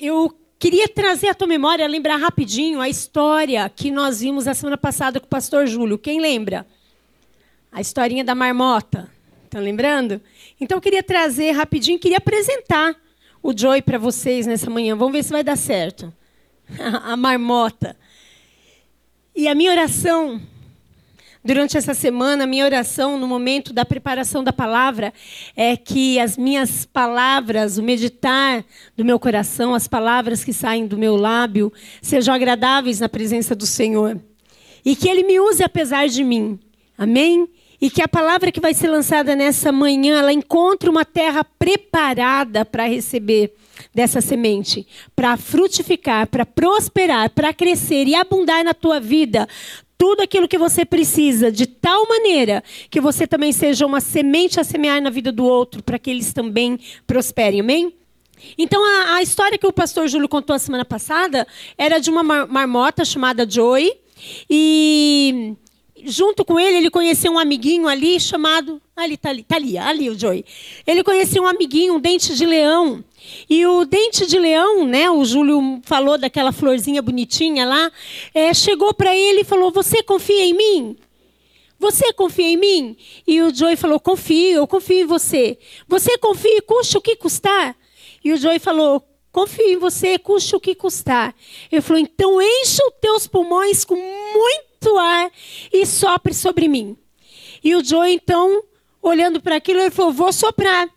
eu queria trazer à tua memória, lembrar rapidinho a história que nós vimos a semana passada com o pastor Júlio. Quem lembra? A historinha da marmota. Estão lembrando? Então eu queria trazer rapidinho, queria apresentar o Joy para vocês nessa manhã. Vamos ver se vai dar certo. a marmota. E a minha oração durante essa semana, minha oração no momento da preparação da palavra é que as minhas palavras, o meditar do meu coração, as palavras que saem do meu lábio, sejam agradáveis na presença do Senhor. E que Ele me use apesar de mim. Amém? E que a palavra que vai ser lançada nessa manhã, ela encontre uma terra preparada para receber dessa semente, para frutificar, para prosperar, para crescer e abundar na tua vida tudo aquilo que você precisa, de tal maneira que você também seja uma semente a semear na vida do outro, para que eles também prosperem. Amém? Então, a, a, história que o pastor Júlio contou a semana passada era de uma marmota chamada Joy. E junto com ele, ele conheceu um amiguinho ali chamado. Ali, tá ali, tá ali, ali o Joey. Ele conheceu um amiguinho, um dente de leão. E o dente de leão, né? O Júlio falou daquela florzinha bonitinha lá. É, chegou para ele e falou: Você confia em mim? Você confia em mim? E o Joey falou: Confio, eu confio em você. Você confia, custe o que custar? E o Joey falou: Confio em você, custe o que custar. Ele falou: Então encha os teus pulmões com muito ar e sopre sobre mim. E o Joey, então, olhando para aquilo, ele falou: Vou soprar.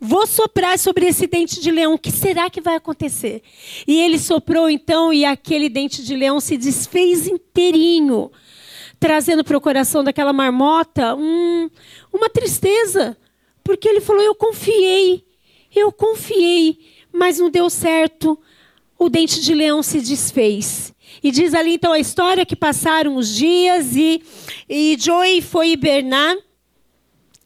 Vou soprar sobre esse dente de leão. O que será que vai acontecer? E ele soprou então, e aquele dente de leão se desfez inteirinho, trazendo para o coração daquela marmota um, uma tristeza. Porque ele falou: Eu confiei, eu confiei, mas não deu certo. O dente de leão se desfez. E diz ali então a história que passaram os dias e, e Joey foi hibernar.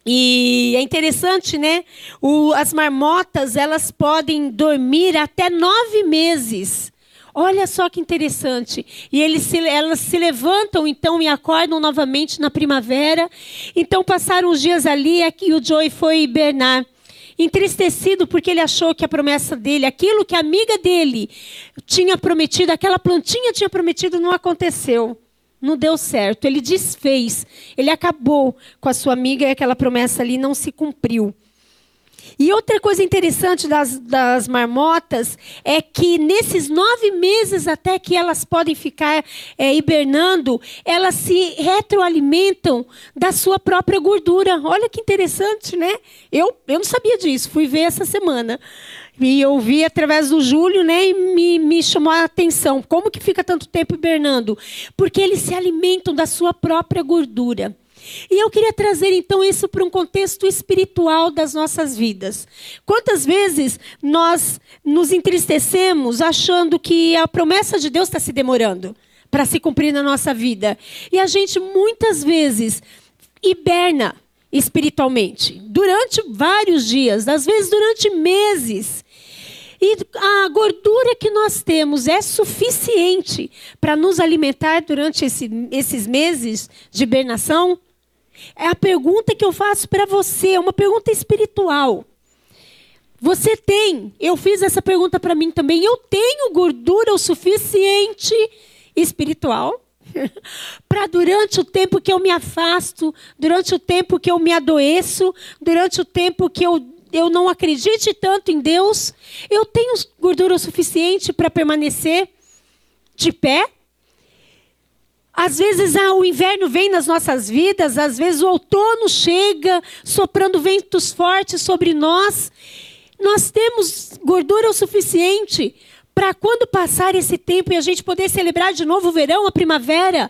E é interessante, né? O, as marmotas, elas podem dormir até nove meses. Olha só que interessante. E eles se, elas se levantam então e acordam novamente na primavera. Então passaram os dias ali e o Joey foi hibernar. Entristecido porque ele achou que a promessa dele, aquilo que a amiga dele tinha prometido, aquela plantinha tinha prometido, não aconteceu. Não deu certo, ele desfez, ele acabou com a sua amiga e aquela promessa ali não se cumpriu. E outra coisa interessante das, das marmotas é que nesses nove meses até que elas podem ficar é, hibernando, elas se retroalimentam da sua própria gordura. Olha que interessante, né? Eu, eu não sabia disso, fui ver essa semana. E eu vi através do Júlio, né, e me, me chamou a atenção. Como que fica tanto tempo hibernando? Porque eles se alimentam da sua própria gordura. E eu queria trazer então isso para um contexto espiritual das nossas vidas. Quantas vezes nós nos entristecemos achando que a promessa de Deus está se demorando para se cumprir na nossa vida? E a gente muitas vezes hiberna espiritualmente durante vários dias, às vezes durante meses. E a gordura que nós temos é suficiente para nos alimentar durante esse, esses meses de hibernação? É a pergunta que eu faço para você, é uma pergunta espiritual. Você tem, eu fiz essa pergunta para mim também, eu tenho gordura o suficiente espiritual para durante o tempo que eu me afasto, durante o tempo que eu me adoeço, durante o tempo que eu eu não acredite tanto em Deus, eu tenho gordura o suficiente para permanecer de pé? Às vezes ah, o inverno vem nas nossas vidas, às vezes o outono chega soprando ventos fortes sobre nós. Nós temos gordura o suficiente para quando passar esse tempo e a gente poder celebrar de novo o verão, a primavera,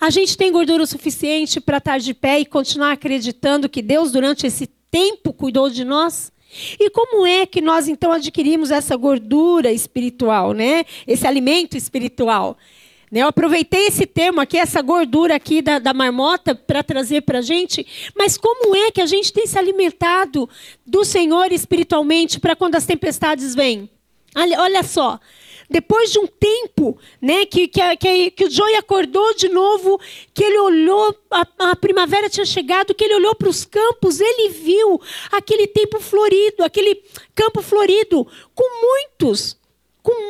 a gente tem gordura o suficiente para estar de pé e continuar acreditando que Deus, durante esse tempo cuidou de nós? E como é que nós então adquirimos essa gordura espiritual, né? Esse alimento espiritual? Eu aproveitei esse termo aqui, essa gordura aqui da, da marmota, para trazer para a gente. Mas como é que a gente tem se alimentado do Senhor espiritualmente para quando as tempestades vêm? Olha, olha só, depois de um tempo, né, que, que, que, que o Joey acordou de novo, que ele olhou, a, a primavera tinha chegado, que ele olhou para os campos, ele viu aquele tempo florido, aquele campo florido, com muitos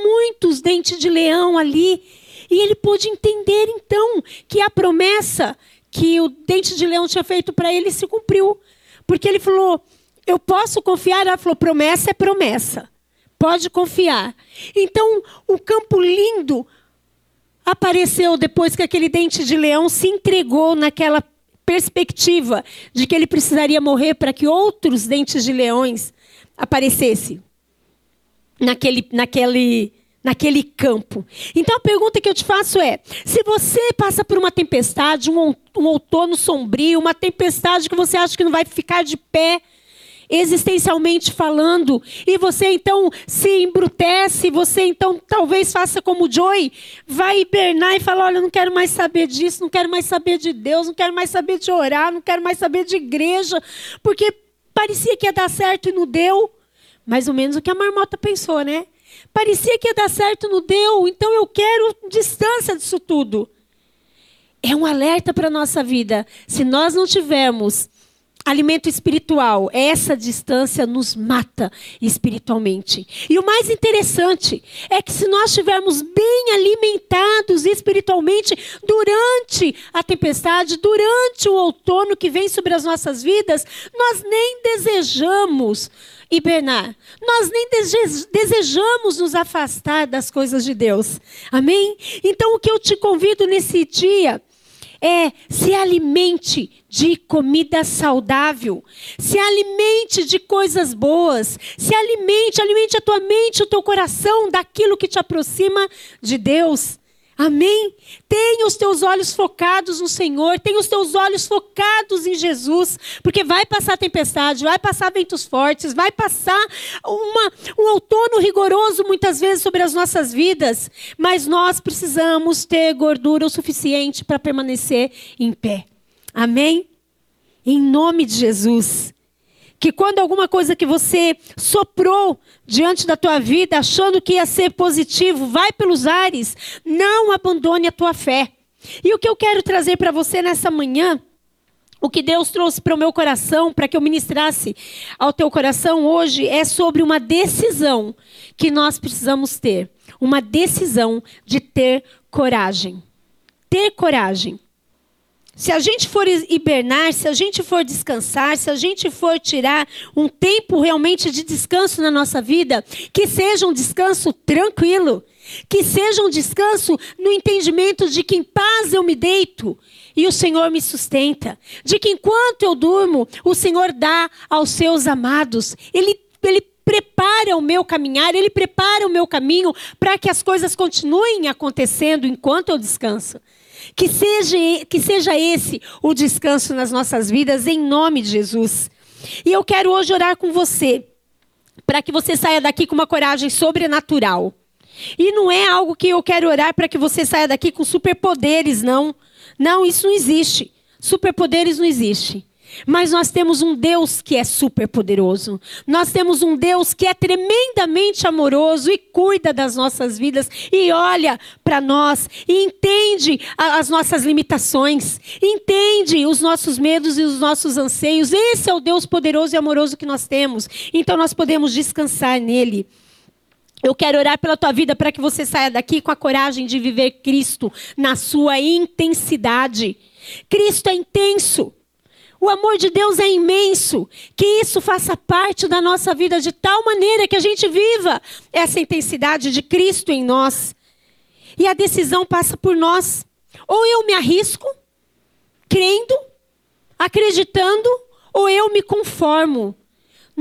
muitos dentes de leão ali. E ele pôde entender então que a promessa que o dente de leão tinha feito para ele se cumpriu. Porque ele falou: Eu posso confiar? Ela falou: Promessa é promessa. Pode confiar. Então, o campo lindo apareceu depois que aquele dente de leão se entregou naquela perspectiva de que ele precisaria morrer para que outros dentes de leões aparecessem naquele, naquele, naquele campo. Então a pergunta que eu te faço é: se você passa por uma tempestade, um, um outono sombrio, uma tempestade que você acha que não vai ficar de pé, existencialmente falando, e você então se embrutece, você então talvez faça como o Joy, vai hibernar e falar: Olha, não quero mais saber disso, não quero mais saber de Deus, não quero mais saber de orar, não quero mais saber de igreja, porque parecia que ia dar certo e não deu. Mais ou menos o que a marmota pensou, né? Parecia que ia dar certo, não deu, então eu quero distância disso tudo. É um alerta para a nossa vida. Se nós não tivermos alimento espiritual, essa distância nos mata espiritualmente. E o mais interessante é que se nós estivermos bem alimentados espiritualmente durante a tempestade, durante o outono que vem sobre as nossas vidas, nós nem desejamos hibernar. Nós nem desejamos nos afastar das coisas de Deus. Amém? Então o que eu te convido nesse dia é se alimente de comida saudável, se alimente de coisas boas, se alimente, alimente a tua mente, o teu coração daquilo que te aproxima de Deus. Amém? Tenha os teus olhos focados no Senhor, tenha os teus olhos focados em Jesus, porque vai passar tempestade, vai passar ventos fortes, vai passar uma, um outono rigoroso muitas vezes sobre as nossas vidas, mas nós precisamos ter gordura o suficiente para permanecer em pé. Amém? Em nome de Jesus que quando alguma coisa que você soprou diante da tua vida, achando que ia ser positivo, vai pelos ares, não abandone a tua fé. E o que eu quero trazer para você nessa manhã, o que Deus trouxe para o meu coração, para que eu ministrasse ao teu coração hoje, é sobre uma decisão que nós precisamos ter. Uma decisão de ter coragem. Ter coragem. Se a gente for hibernar, se a gente for descansar, se a gente for tirar um tempo realmente de descanso na nossa vida, que seja um descanso tranquilo, que seja um descanso no entendimento de que em paz eu me deito e o Senhor me sustenta, de que enquanto eu durmo, o Senhor dá aos seus amados, Ele, ele prepara o meu caminhar, Ele prepara o meu caminho para que as coisas continuem acontecendo enquanto eu descanso. Que seja, que seja esse o descanso nas nossas vidas, em nome de Jesus. E eu quero hoje orar com você, para que você saia daqui com uma coragem sobrenatural. E não é algo que eu quero orar para que você saia daqui com superpoderes, não. Não, isso não existe. Superpoderes não existe. Mas nós temos um Deus que é super poderoso. Nós temos um Deus que é tremendamente amoroso e cuida das nossas vidas e olha para nós e entende as nossas limitações, entende os nossos medos e os nossos anseios. Esse é o Deus poderoso e amoroso que nós temos. Então nós podemos descansar nele. Eu quero orar pela tua vida para que você saia daqui com a coragem de viver Cristo na sua intensidade. Cristo é intenso. O amor de Deus é imenso. Que isso faça parte da nossa vida de tal maneira que a gente viva essa intensidade de Cristo em nós. E a decisão passa por nós. Ou eu me arrisco, crendo, acreditando, ou eu me conformo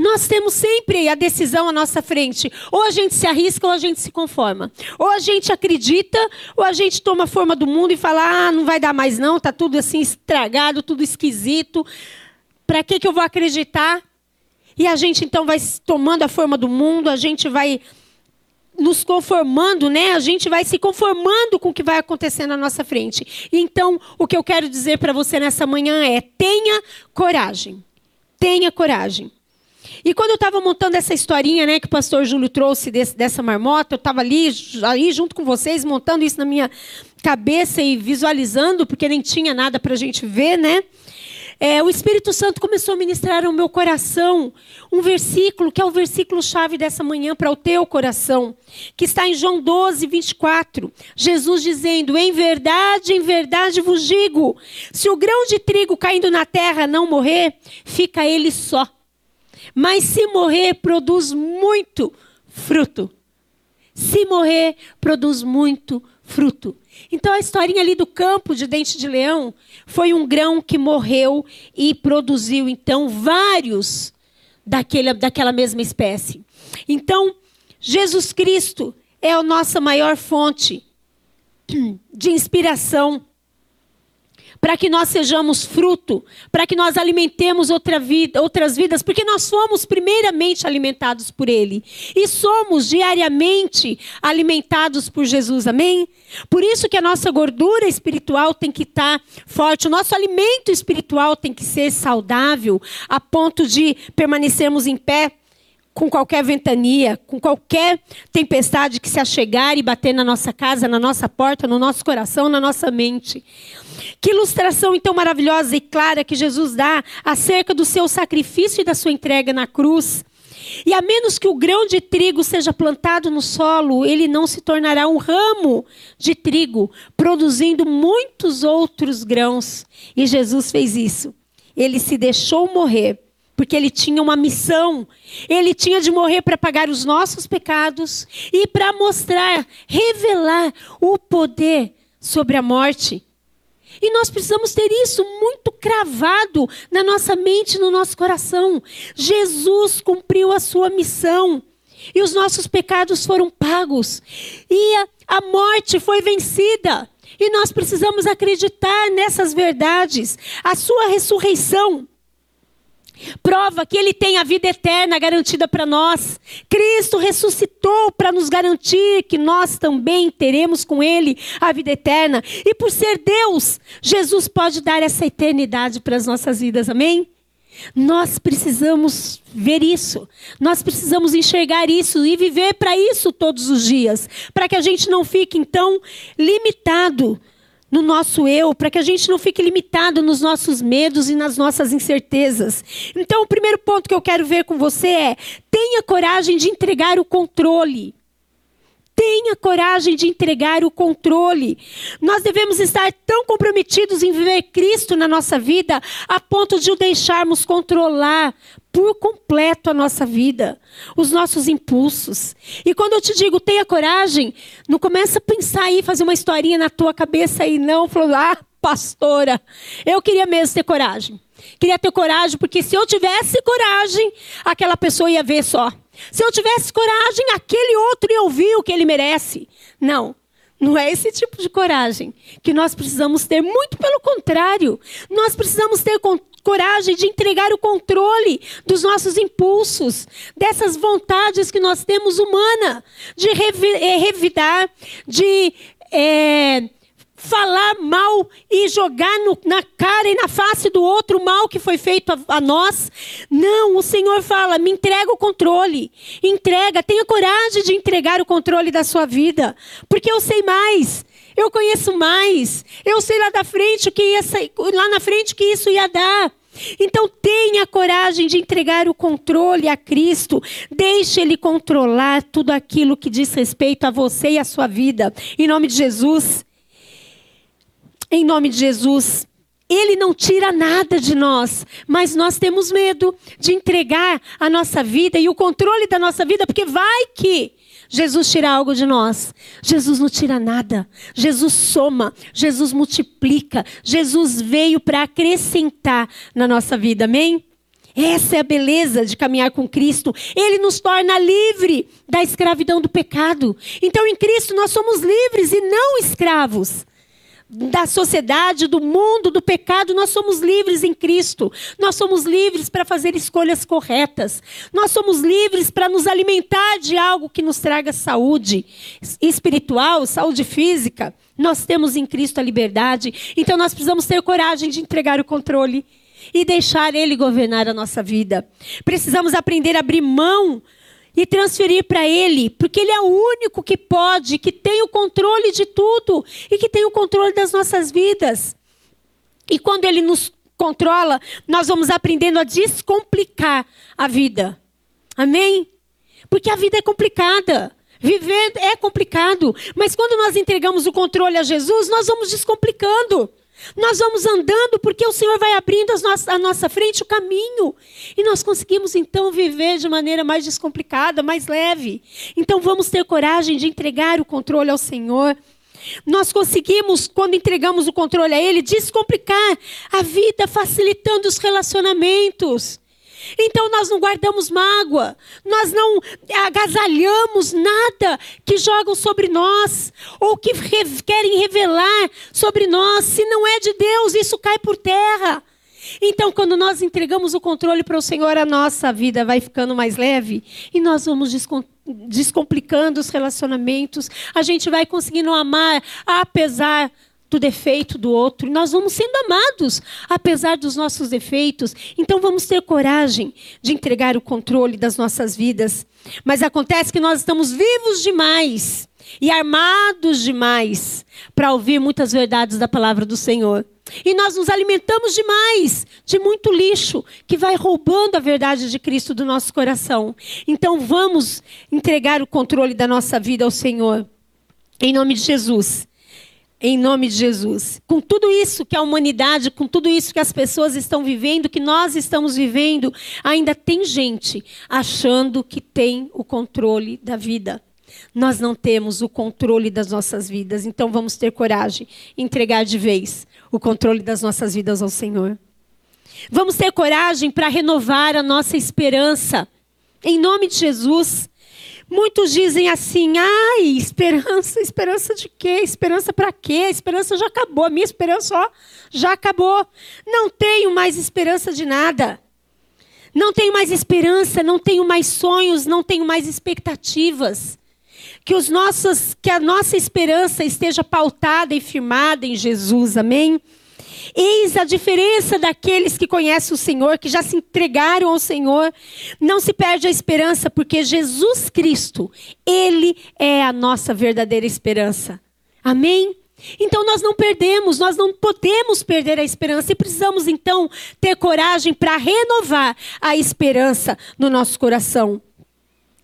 nós temos sempre a decisão à nossa frente. Ou a gente se arrisca ou a gente se conforma. Ou a gente acredita, ou a gente toma a forma do mundo e fala: ah, não vai dar mais não, tá tudo assim estragado, tudo esquisito. Para que, que eu vou acreditar? E a gente então vai tomando a forma do mundo, a gente vai nos conformando, né? A gente vai se conformando com o que vai acontecer na nossa frente. Então, o que eu quero dizer para você nessa manhã é: tenha coragem. Tenha coragem. E quando eu estava montando essa historinha, né, que o pastor Júlio trouxe desse, dessa marmota, eu estava ali, ali junto com vocês, montando isso na minha cabeça e visualizando, porque nem tinha nada para a gente ver, né? é, o Espírito Santo começou a ministrar ao meu coração um versículo, que é o versículo-chave dessa manhã para o teu coração, que está em João 12, 24. Jesus dizendo: Em verdade, em verdade vos digo: se o grão de trigo caindo na terra não morrer, fica ele só. Mas se morrer, produz muito fruto. Se morrer, produz muito fruto. Então a historinha ali do campo de dente de leão foi um grão que morreu e produziu então vários daquele, daquela mesma espécie. Então, Jesus Cristo é a nossa maior fonte de inspiração para que nós sejamos fruto, para que nós alimentemos outra vida, outras vidas, porque nós somos primeiramente alimentados por Ele e somos diariamente alimentados por Jesus, amém? Por isso que a nossa gordura espiritual tem que estar tá forte, o nosso alimento espiritual tem que ser saudável, a ponto de permanecermos em pé com qualquer ventania, com qualquer tempestade que se achegar e bater na nossa casa, na nossa porta, no nosso coração, na nossa mente. Que ilustração então maravilhosa e clara que Jesus dá acerca do seu sacrifício e da sua entrega na cruz. E a menos que o grão de trigo seja plantado no solo, ele não se tornará um ramo de trigo, produzindo muitos outros grãos. E Jesus fez isso. Ele se deixou morrer, porque ele tinha uma missão. Ele tinha de morrer para pagar os nossos pecados e para mostrar, revelar o poder sobre a morte. E nós precisamos ter isso muito cravado na nossa mente, no nosso coração. Jesus cumpriu a sua missão. E os nossos pecados foram pagos. E a, a morte foi vencida. E nós precisamos acreditar nessas verdades. A sua ressurreição Prova que ele tem a vida eterna garantida para nós. Cristo ressuscitou para nos garantir que nós também teremos com ele a vida eterna. E por ser Deus, Jesus pode dar essa eternidade para as nossas vidas. Amém? Nós precisamos ver isso, nós precisamos enxergar isso e viver para isso todos os dias, para que a gente não fique então limitado no nosso eu, para que a gente não fique limitado nos nossos medos e nas nossas incertezas. Então, o primeiro ponto que eu quero ver com você é: tenha coragem de entregar o controle. Tenha coragem de entregar o controle. Nós devemos estar tão comprometidos em viver Cristo na nossa vida a ponto de o deixarmos controlar por completo a nossa vida, os nossos impulsos. E quando eu te digo tenha coragem, não começa a pensar aí, fazer uma historinha na tua cabeça aí, não, falando, ah, pastora, eu queria mesmo ter coragem. Queria ter coragem, porque se eu tivesse coragem, aquela pessoa ia ver só. Se eu tivesse coragem, aquele outro ia ouvir o que ele merece. Não. Não é esse tipo de coragem que nós precisamos ter, muito pelo contrário. Nós precisamos ter coragem de entregar o controle dos nossos impulsos, dessas vontades que nós temos humana, de eh, revidar, de é, falar mal e jogar no, na cara e na face do outro o mal que foi feito a, a, nós. Não, o Senhor fala: me entrega o controle. Entrega, tenha coragem de entregar o controle da sua vida, porque eu sei mais. Eu conheço mais. Eu sei lá da frente que ia lá na frente que isso ia dar. Então tenha coragem de entregar o controle a Cristo. Deixe ele controlar tudo aquilo que diz respeito a você e a sua vida. Em nome de Jesus em nome de Jesus. Ele não tira nada de nós, mas nós temos medo de entregar a nossa vida e o controle da nossa vida, porque vai que Jesus tira algo de nós. Jesus não tira nada. Jesus soma, Jesus multiplica. Jesus veio para acrescentar na nossa vida. Amém? Essa é a beleza de caminhar com Cristo. Ele nos torna livre da escravidão do pecado. Então, em Cristo, nós somos livres e não escravos da sociedade, do mundo, do pecado, nós somos livres em Cristo. Nós somos livres para fazer escolhas corretas. Nós somos livres para nos alimentar de algo que nos traga saúde espiritual, saúde física. Nós temos em Cristo a liberdade. Então nós precisamos ter coragem de entregar o controle e deixar Ele governar a nossa vida. Precisamos aprender a abrir mão e transferir para Ele, porque Ele é o único que pode, que tem o controle de tudo e que tem o controle das nossas vidas. E quando Ele nos controla, nós vamos aprendendo a descomplicar a vida. Amém? Porque a vida é complicada. Viver é complicado. Mas quando nós entregamos o controle a Jesus, nós vamos descomplicando. Nós vamos andando porque o Senhor vai abrindo à nossa frente o caminho. E nós conseguimos então viver de maneira mais descomplicada, mais leve. Então vamos ter coragem de entregar o controle ao Senhor. Nós conseguimos, quando entregamos o controle a Ele, descomplicar a vida, facilitando os relacionamentos. Então nós não guardamos mágoa, nós não agasalhamos nada que jogam sobre nós ou que querem revelar sobre nós. Se não é de Deus, isso cai por terra. Então, quando nós entregamos o controle para o Senhor, a nossa vida vai ficando mais leve e nós vamos descomplicando os relacionamentos. A gente vai conseguindo amar apesar do defeito do outro. Nós vamos sendo amados, apesar dos nossos defeitos. Então vamos ter coragem de entregar o controle das nossas vidas. Mas acontece que nós estamos vivos demais e armados demais para ouvir muitas verdades da palavra do Senhor. E nós nos alimentamos demais de muito lixo que vai roubando a verdade de Cristo do nosso coração. Então vamos entregar o controle da nossa vida ao Senhor. Em nome de Jesus em nome de Jesus. Com tudo isso que a humanidade, com tudo isso que as pessoas estão vivendo, que nós estamos vivendo, ainda tem gente achando que tem o controle da vida. Nós não temos o controle das nossas vidas, então vamos ter coragem, entregar de vez o controle das nossas vidas ao Senhor. Vamos ter coragem para renovar a nossa esperança. Em nome de Jesus, Muitos dizem assim: ai, esperança, esperança de quê? Esperança para quê? A esperança já acabou, a minha esperança ó, já acabou. Não tenho mais esperança de nada. Não tenho mais esperança, não tenho mais sonhos, não tenho mais expectativas. Que, os nossos, que a nossa esperança esteja pautada e firmada em Jesus, amém? Eis a diferença daqueles que conhecem o Senhor, que já se entregaram ao Senhor. Não se perde a esperança, porque Jesus Cristo, Ele é a nossa verdadeira esperança. Amém? Então nós não perdemos, nós não podemos perder a esperança e precisamos então ter coragem para renovar a esperança no nosso coração.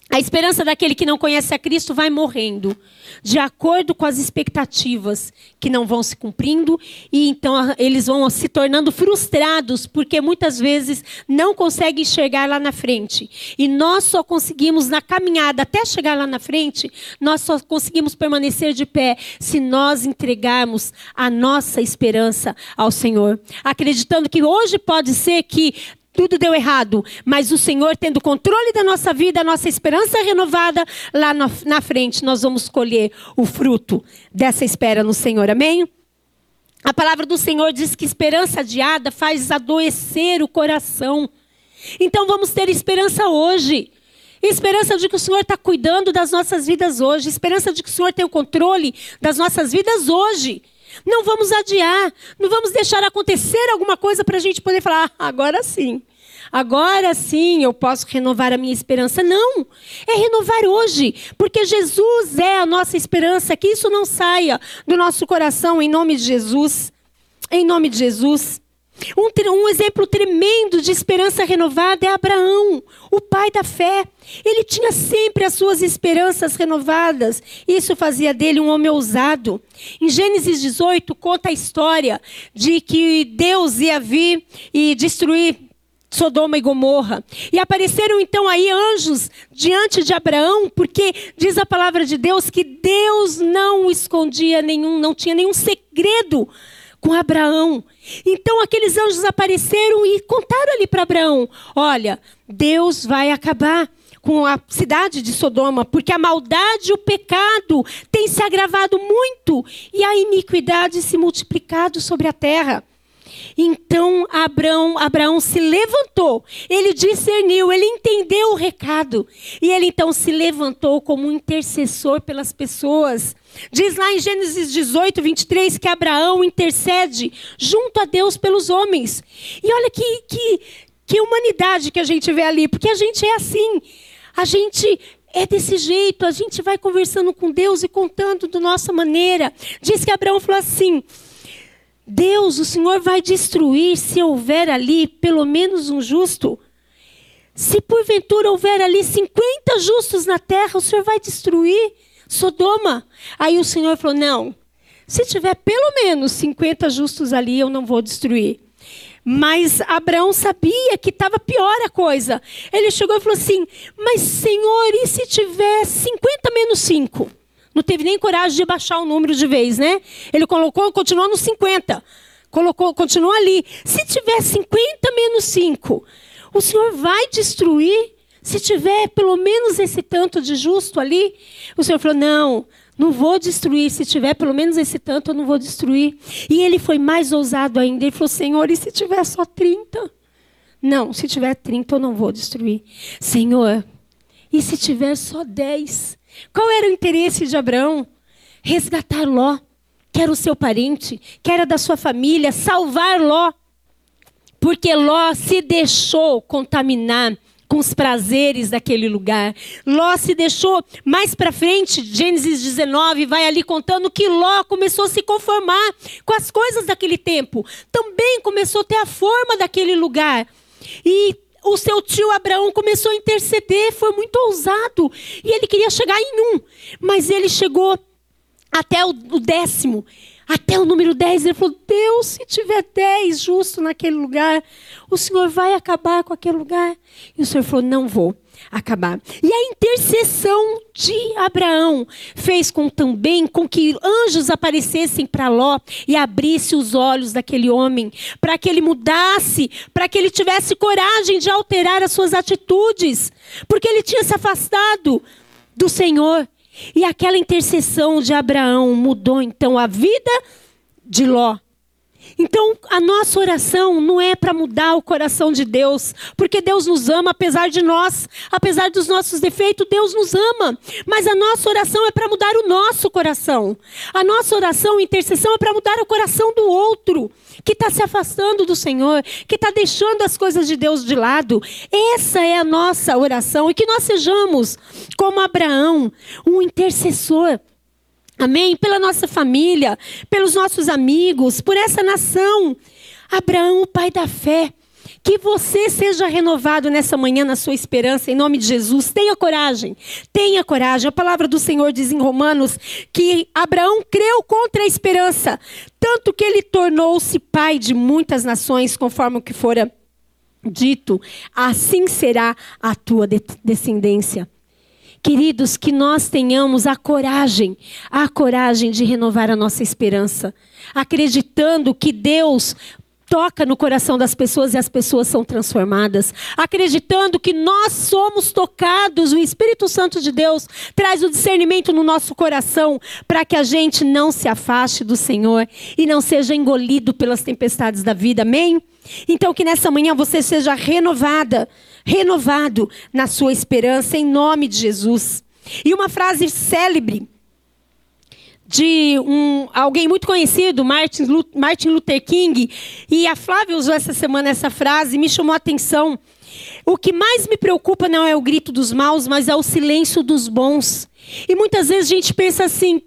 A esperança daquele que não conhece a Cristo vai morrendo, de acordo com as expectativas que não vão se cumprindo, e então eles vão se tornando frustrados, porque muitas vezes não conseguem chegar lá na frente. E nós só conseguimos, na caminhada até chegar lá na frente, nós só conseguimos permanecer de pé se nós entregarmos a nossa esperança ao Senhor. Acreditando que hoje pode ser que tudo deu errado, mas o Senhor tendo controle da nossa vida, a nossa esperança renovada, lá na, frente nós vamos colher o fruto dessa espera no Senhor. Amém? A palavra do Senhor diz que esperança adiada faz adoecer o coração. Então vamos ter esperança hoje. Esperança de que o Senhor está cuidando das nossas vidas hoje. Esperança de que o Senhor tem o controle das nossas vidas hoje. Não vamos adiar, não vamos deixar acontecer alguma coisa para a gente poder falar, ah, agora sim. Agora sim eu posso renovar a minha esperança. Não, é renovar hoje, porque Jesus é a nossa esperança. Que isso não saia do nosso coração, em nome de Jesus. Em nome de Jesus. Um, um, exemplo tremendo de esperança renovada é Abraão, o pai da fé. Ele tinha sempre as suas esperanças renovadas. Isso fazia dele um homem ousado. Em Gênesis 18, conta a história de que Deus ia vir e destruir Sodoma e Gomorra. E apareceram então aí anjos diante de Abraão, porque diz a palavra de Deus que Deus não escondia nenhum, não tinha nenhum segredo com Abraão. Então aqueles anjos apareceram e contaram ali para Abraão: olha, Deus vai acabar com a cidade de Sodoma, porque a maldade e o pecado têm se agravado muito e a iniquidade se multiplicado sobre a terra. Então Abraão, Abraão se levantou, ele discerniu, ele entendeu o recado. E ele então se levantou como intercessor pelas pessoas. Diz lá em Gênesis 18, 23, que Abraão intercede junto a Deus pelos homens. E olha que, que, que humanidade que a gente vê ali, porque a gente é assim. A gente é desse jeito, a gente vai conversando com Deus e contando da nossa maneira. Diz que Abraão falou assim: Deus, o Senhor vai destruir se houver ali pelo menos um justo. Se porventura houver ali 50 justos na terra, o Senhor vai destruir Sodoma. Aí o Senhor falou: Não, se tiver pelo menos 50 justos ali, eu não vou destruir. Mas Abraão sabia que estava pior a coisa. Ele chegou e falou assim: Mas Senhor, e se tiver 50 menos 5? Não teve nem coragem de baixar o número de vez, né? Ele colocou, continuou no 50. Colocou, continuou ali. Se tiver 50 menos 5, o Senhor vai destruir? Se tiver pelo menos esse tanto de justo ali? O Senhor falou: Não, não vou destruir. Se tiver pelo menos esse tanto, eu não vou destruir. E ele foi mais ousado ainda. Ele falou: Senhor, e se tiver só 30? Não, se tiver 30, eu não vou destruir. Senhor, e se tiver só 10? Qual era o interesse de Abraão? Resgatar Ló, que era o seu parente, que era da sua família, salvar Ló. Porque Ló se deixou contaminar com os prazeres daquele lugar. Ló se deixou mais para frente, Gênesis 19 vai ali contando que Ló começou a se conformar com as coisas daquele tempo. Também começou a ter a forma daquele lugar. E o seu tio Abraão começou a interceder, foi muito ousado. E ele queria chegar em um, mas ele chegou até o, décimo. Até o número 10, ele falou: Deus, se tiver 10 justo naquele lugar, o Senhor vai acabar com aquele lugar. E o Senhor falou: Não vou acabar. E a intercessão de Abraão fez com também com que anjos aparecessem para Ló e abrisse os olhos daquele homem, para que ele mudasse, para que ele tivesse coragem de alterar as suas atitudes, porque ele tinha se afastado do Senhor. E aquela intercessão de Abraão mudou então a vida de Ló. Então, a nossa oração não é para mudar o coração de Deus, porque Deus nos ama apesar de nós, apesar dos nossos defeitos, Deus nos ama. Mas a nossa oração é para mudar o nosso coração. A nossa oração, intercessão, é para mudar o coração do outro, que está se afastando do Senhor, que está deixando as coisas de Deus de lado. Essa é a nossa oração e que nós sejamos como Abraão, um intercessor Amém? Pela nossa família, pelos nossos amigos, por essa nação. Abraão, o pai da fé. Que você seja renovado nessa manhã na sua esperança, em nome de Jesus. Tenha coragem, tenha coragem. A palavra do Senhor diz em Romanos que Abraão creu contra a esperança, tanto que ele tornou-se pai de muitas nações, conforme o que fora dito. Assim será a tua descendência. Queridos, que nós tenhamos a coragem, a coragem de renovar a nossa esperança, acreditando que Deus toca no coração das pessoas e as pessoas são transformadas, acreditando que nós somos tocados, o Espírito Santo de Deus traz o discernimento no nosso coração para que a gente não se afaste do Senhor e não seja engolido pelas tempestades da vida. Amém? Então que nessa manhã você seja renovada renovado na sua esperança, em nome de Jesus. E uma frase célebre de um, alguém muito conhecido, Martin, Luther King, e a Flávia usou essa semana essa frase, me chamou a atenção. O que mais me preocupa não é o grito dos maus, mas é o silêncio dos bons. E muitas vezes a gente pensa assim: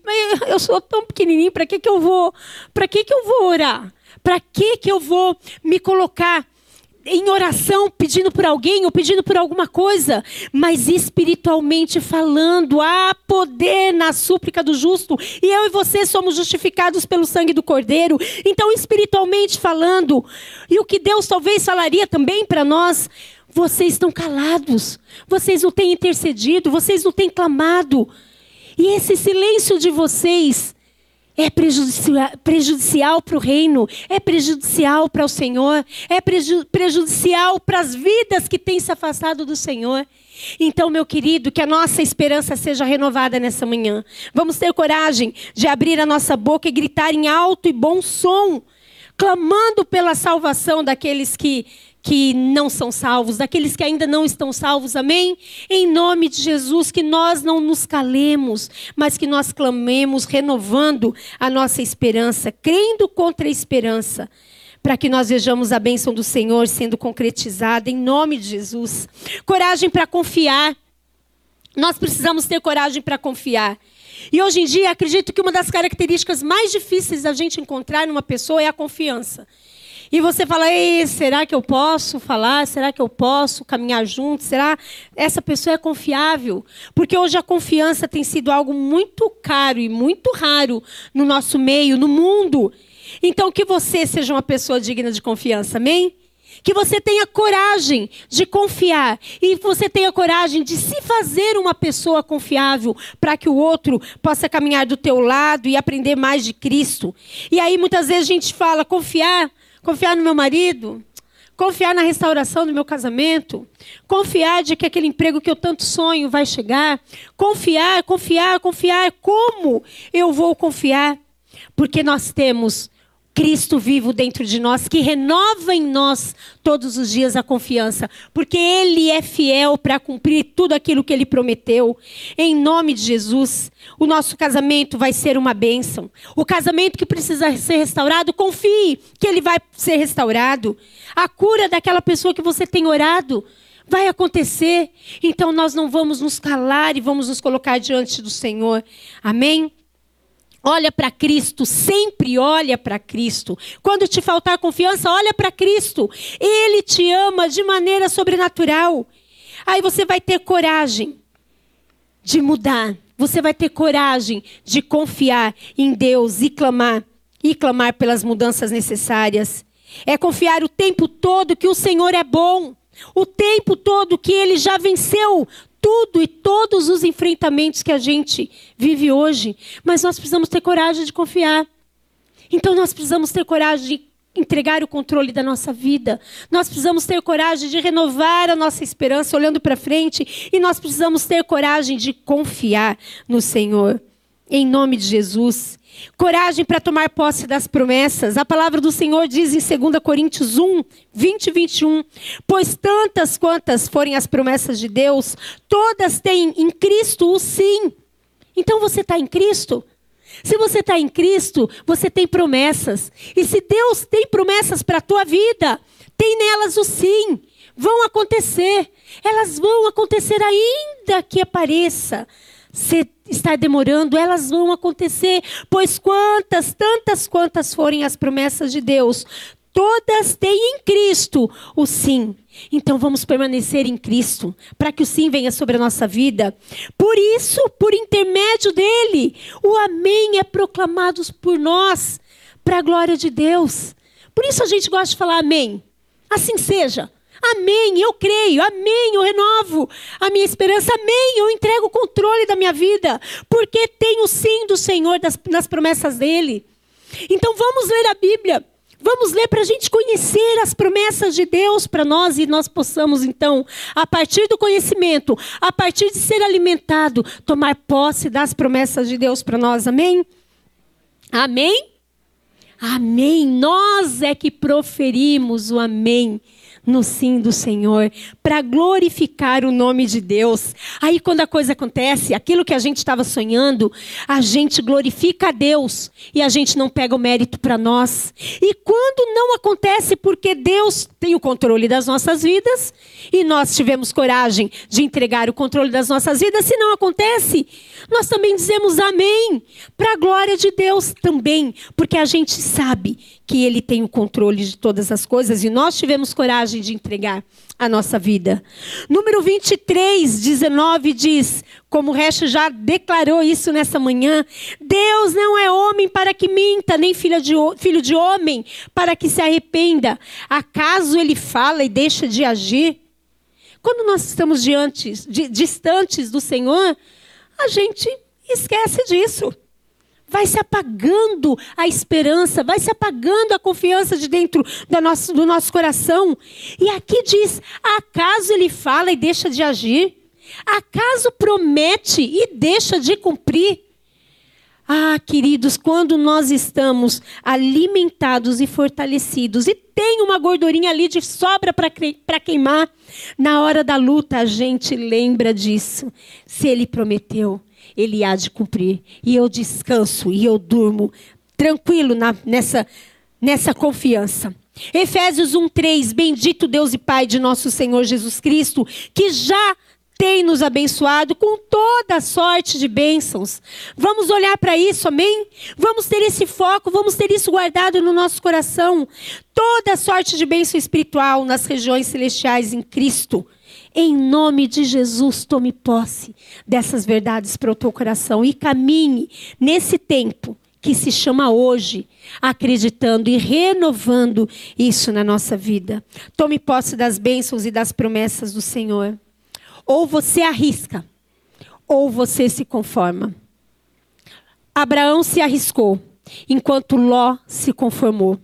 eu sou tão pequenininho, para que que eu vou, para que que eu vou orar? Para que que eu vou me colocar em oração, pedindo por alguém ou pedindo por alguma coisa, mas espiritualmente falando, há poder na súplica do justo, e eu e você somos justificados pelo sangue do Cordeiro. Então, espiritualmente falando, e o que Deus talvez falaria também para nós, vocês estão calados, vocês não têm intercedido, vocês não têm clamado. E esse silêncio de vocês é prejudicial para o reino, é prejudicial para o Senhor, é prejudicial para as vidas que têm se afastado do Senhor. Então, meu querido, que a nossa esperança seja renovada nessa manhã. Vamos ter coragem de abrir a nossa boca e gritar em alto e bom som, clamando pela salvação daqueles que que não são salvos, daqueles que ainda não estão salvos, amém? Em nome de Jesus, que nós não nos calemos, mas que nós clamemos, renovando a nossa esperança, crendo contra a esperança, para que nós vejamos a bênção do Senhor sendo concretizada, em nome de Jesus. Coragem para confiar. Nós precisamos ter coragem para confiar. E hoje em dia, acredito que uma das características mais difíceis da gente encontrar numa pessoa é a confiança. E você fala, Ei, será que eu posso falar? Será que eu posso caminhar junto? Será essa pessoa é confiável? Porque hoje a confiança tem sido algo muito caro e muito raro no nosso meio, no mundo. Então que você seja uma pessoa digna de confiança, amém? Que você tenha coragem de confiar e você tenha coragem de se fazer uma pessoa confiável para que o outro possa caminhar do teu lado e aprender mais de Cristo. E aí muitas vezes a gente fala confiar, confiar no meu marido, confiar na restauração do meu casamento, confiar de que aquele emprego que eu tanto sonho vai chegar, confiar, confiar, confiar. Como eu vou confiar? Porque nós temos Cristo vivo dentro de nós, que renova em nós todos os dias a confiança, porque Ele é fiel para cumprir tudo aquilo que Ele prometeu. Em nome de Jesus, o nosso casamento vai ser uma bênção. O casamento que precisa ser restaurado, confie que ele vai ser restaurado. A cura daquela pessoa que você tem orado vai acontecer. Então nós não vamos nos calar e vamos nos colocar diante do Senhor. Amém? Olha para Cristo, sempre olha para Cristo. Quando te faltar confiança, olha para Cristo. Ele te ama de maneira sobrenatural. Aí você vai ter coragem de mudar. Você vai ter coragem de confiar em Deus e clamar e clamar pelas mudanças necessárias. É confiar o tempo todo que o Senhor é bom. O tempo todo que ele já venceu tudo e todos os enfrentamentos que a gente vive hoje, mas nós precisamos ter coragem de confiar. Então nós precisamos ter coragem de entregar o controle da nossa vida. Nós precisamos ter coragem de renovar a nossa esperança olhando para frente e nós precisamos ter coragem de confiar no Senhor. Em nome de Jesus. Coragem para tomar posse das promessas. A palavra do Senhor diz em 2 Coríntios 1, 20 e 21. Pois tantas quantas forem as promessas de Deus, todas têm em Cristo o sim. Então você está em Cristo? Se você está em Cristo, você tem promessas. E se Deus tem promessas para a tua vida, tem nelas o sim. Vão acontecer. Elas vão acontecer ainda que apareça ser, estar demorando, elas vão acontecer, pois quantas, tantas quantas forem as promessas de Deus, todas têm em Cristo o sim. Então vamos permanecer em Cristo, para que o sim venha sobre a nossa vida. Por isso, por intermédio dele, o amém é proclamado por nós, para a glória de Deus. Por isso a gente gosta de falar amém. Assim seja. Amém, eu creio, amém, eu renovo a minha esperança, amém, eu entrego o controle da minha vida, porque tenho sim do Senhor das, nas promessas dele. Então vamos ler a Bíblia, vamos ler para a gente conhecer as promessas de Deus para nós e nós possamos então, a partir do conhecimento, a partir de ser alimentado, tomar posse das promessas de Deus para nós, amém? Amém? Amém. Nós é que proferimos o amém no sim do Senhor, para glorificar o nome de Deus. Aí, quando a coisa acontece, aquilo que a gente estava sonhando, a gente glorifica a Deus e a gente não pega o mérito para nós. E quando não acontece, porque Deus tem o controle das nossas vidas e nós tivemos coragem de entregar o controle das nossas vidas, se não acontece, nós também dizemos amém, para a glória de Deus também, porque a gente sabe que Ele tem o controle de todas as coisas e nós tivemos coragem de entregar a nossa vida. Número 23, 19 diz, como o resto já declarou isso nessa manhã: Deus não é homem para que minta, nem filho de, filho de homem para que se arrependa. Acaso ele fala e deixa de agir? Quando nós estamos diante, distantes do Senhor, a gente esquece disso vai se apagando a esperança, vai se apagando a confiança de dentro do nosso, do nosso coração. E aqui diz: acaso ele fala e deixa de agir? Acaso promete e deixa de cumprir? Ah, queridos, quando nós estamos alimentados e fortalecidos e tem uma gordurinha ali de sobra para queimar, na hora da luta a gente lembra disso. Se ele prometeu, ele há de cumprir. E eu descanso e eu durmo tranquilo na, nessa, nessa confiança. Efésios 1:3 Bendito Deus e Pai de nosso Senhor Jesus Cristo, que já tem nos abençoado com toda sorte de bênçãos. Vamos olhar para isso, amém? Vamos ter esse foco, vamos ter isso guardado no nosso coração. Toda sorte de bênção espiritual nas regiões celestiais em Cristo. Em nome de Jesus, tome posse dessas verdades para o teu coração e caminhe nesse tempo que se chama hoje, acreditando e renovando isso na nossa vida. Tome posse das bênçãos e das promessas do Senhor. Ou você arrisca, ou você se conforma. Abraão se arriscou, enquanto Ló se conformou.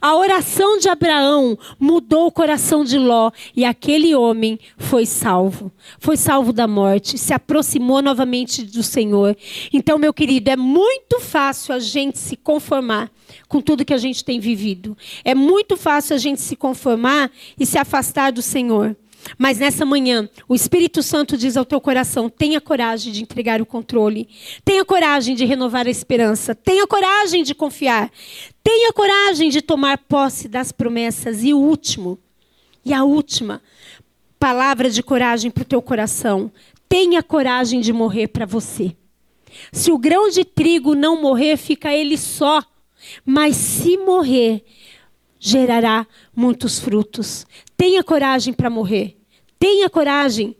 A oração de Abraão mudou o coração de Ló e aquele homem foi salvo. Foi salvo da morte, se aproximou novamente do Senhor. Então, meu querido, é muito fácil a gente se conformar com tudo que a gente tem vivido. É muito fácil a gente se conformar e se afastar do Senhor. Mas nessa manhã, o Espírito Santo diz ao teu coração: tenha coragem de entregar o controle, tenha coragem de renovar a esperança, tenha coragem de confiar, tenha coragem de tomar posse das promessas. E o último, e a última palavra de coragem para o teu coração: tenha coragem de morrer para você. Se o grão de trigo não morrer, fica ele só. Mas se morrer, gerará muitos frutos. Tenha coragem para morrer. Tenha coragem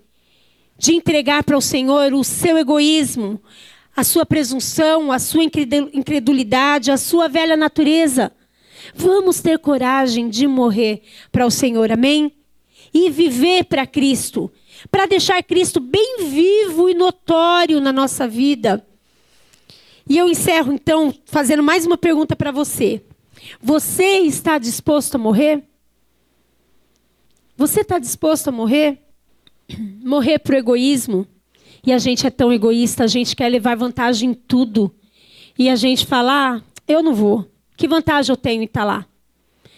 de entregar para o Senhor o seu egoísmo, a sua presunção, a sua incredulidade, a sua velha natureza. Vamos ter coragem de morrer para o Senhor, amém? E viver para Cristo, para deixar Cristo bem vivo e notório na nossa vida. E eu encerro então fazendo mais uma pergunta para você. Você está disposto a morrer? Você está disposto a morrer? Morrer para o egoísmo? E a gente é tão egoísta, a gente quer levar vantagem em tudo. E a gente fala, ah, eu não vou. Que vantagem eu tenho em estar tá lá?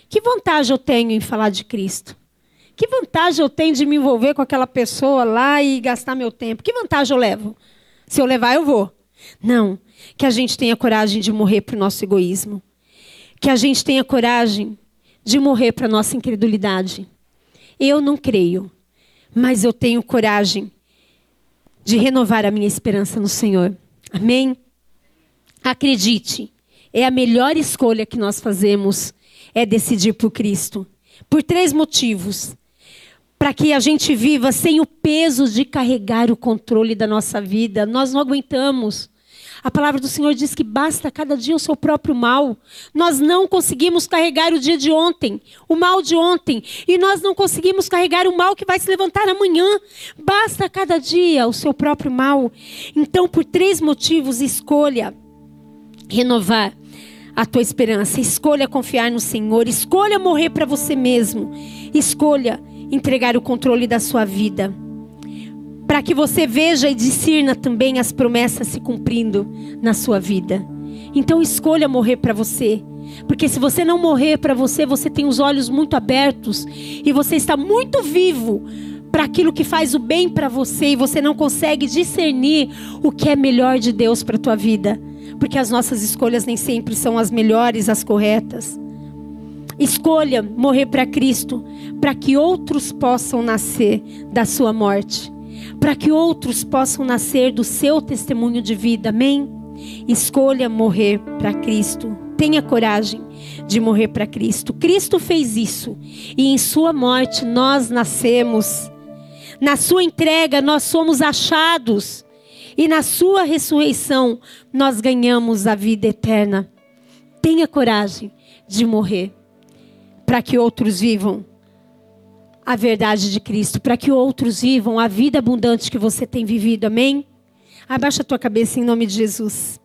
Que vantagem eu tenho em falar de Cristo? Que vantagem eu tenho de me envolver com aquela pessoa lá e gastar meu tempo? Que vantagem eu levo? Se eu levar, eu vou. Não. Que a gente tenha coragem de morrer para o nosso egoísmo que a gente tenha coragem de morrer para nossa incredulidade. Eu não creio, mas eu tenho coragem de renovar a minha esperança no Senhor. Amém? Acredite, é a melhor escolha que nós fazemos é decidir por Cristo. Por três motivos. Para que a gente viva sem o peso de carregar o controle da nossa vida. Nós não aguentamos. A palavra do Senhor diz que basta cada dia o seu próprio mal. Nós não conseguimos carregar o dia de ontem, o mal de ontem, e nós não conseguimos carregar o mal que vai se levantar amanhã. Basta cada dia o seu próprio mal. Então, por três motivos, escolha renovar a tua esperança, escolha confiar no Senhor, escolha morrer para você mesmo, escolha entregar o controle da sua vida para que você veja e discirna também as promessas se cumprindo na sua vida. Então escolha morrer para você. Porque se você não morrer para você, você tem os olhos muito abertos e você está muito vivo para aquilo que faz o bem para você e você não consegue discernir o que é melhor de Deus para tua vida. Porque as nossas escolhas nem sempre são as melhores, as corretas. Escolha morrer para Cristo, para que outros possam nascer da sua morte para que outros possam nascer do seu testemunho de vida. Amém? Escolha morrer para Cristo. Tenha coragem de morrer para Cristo. Cristo fez isso e em sua morte nós nascemos. Na sua entrega nós somos achados e na sua ressurreição nós ganhamos a vida eterna. Tenha coragem de morrer para que outros vivam a verdade de Cristo, para que outros vivam a vida abundante que você tem vivido. Amém? Abaixa a tua cabeça em nome de Jesus.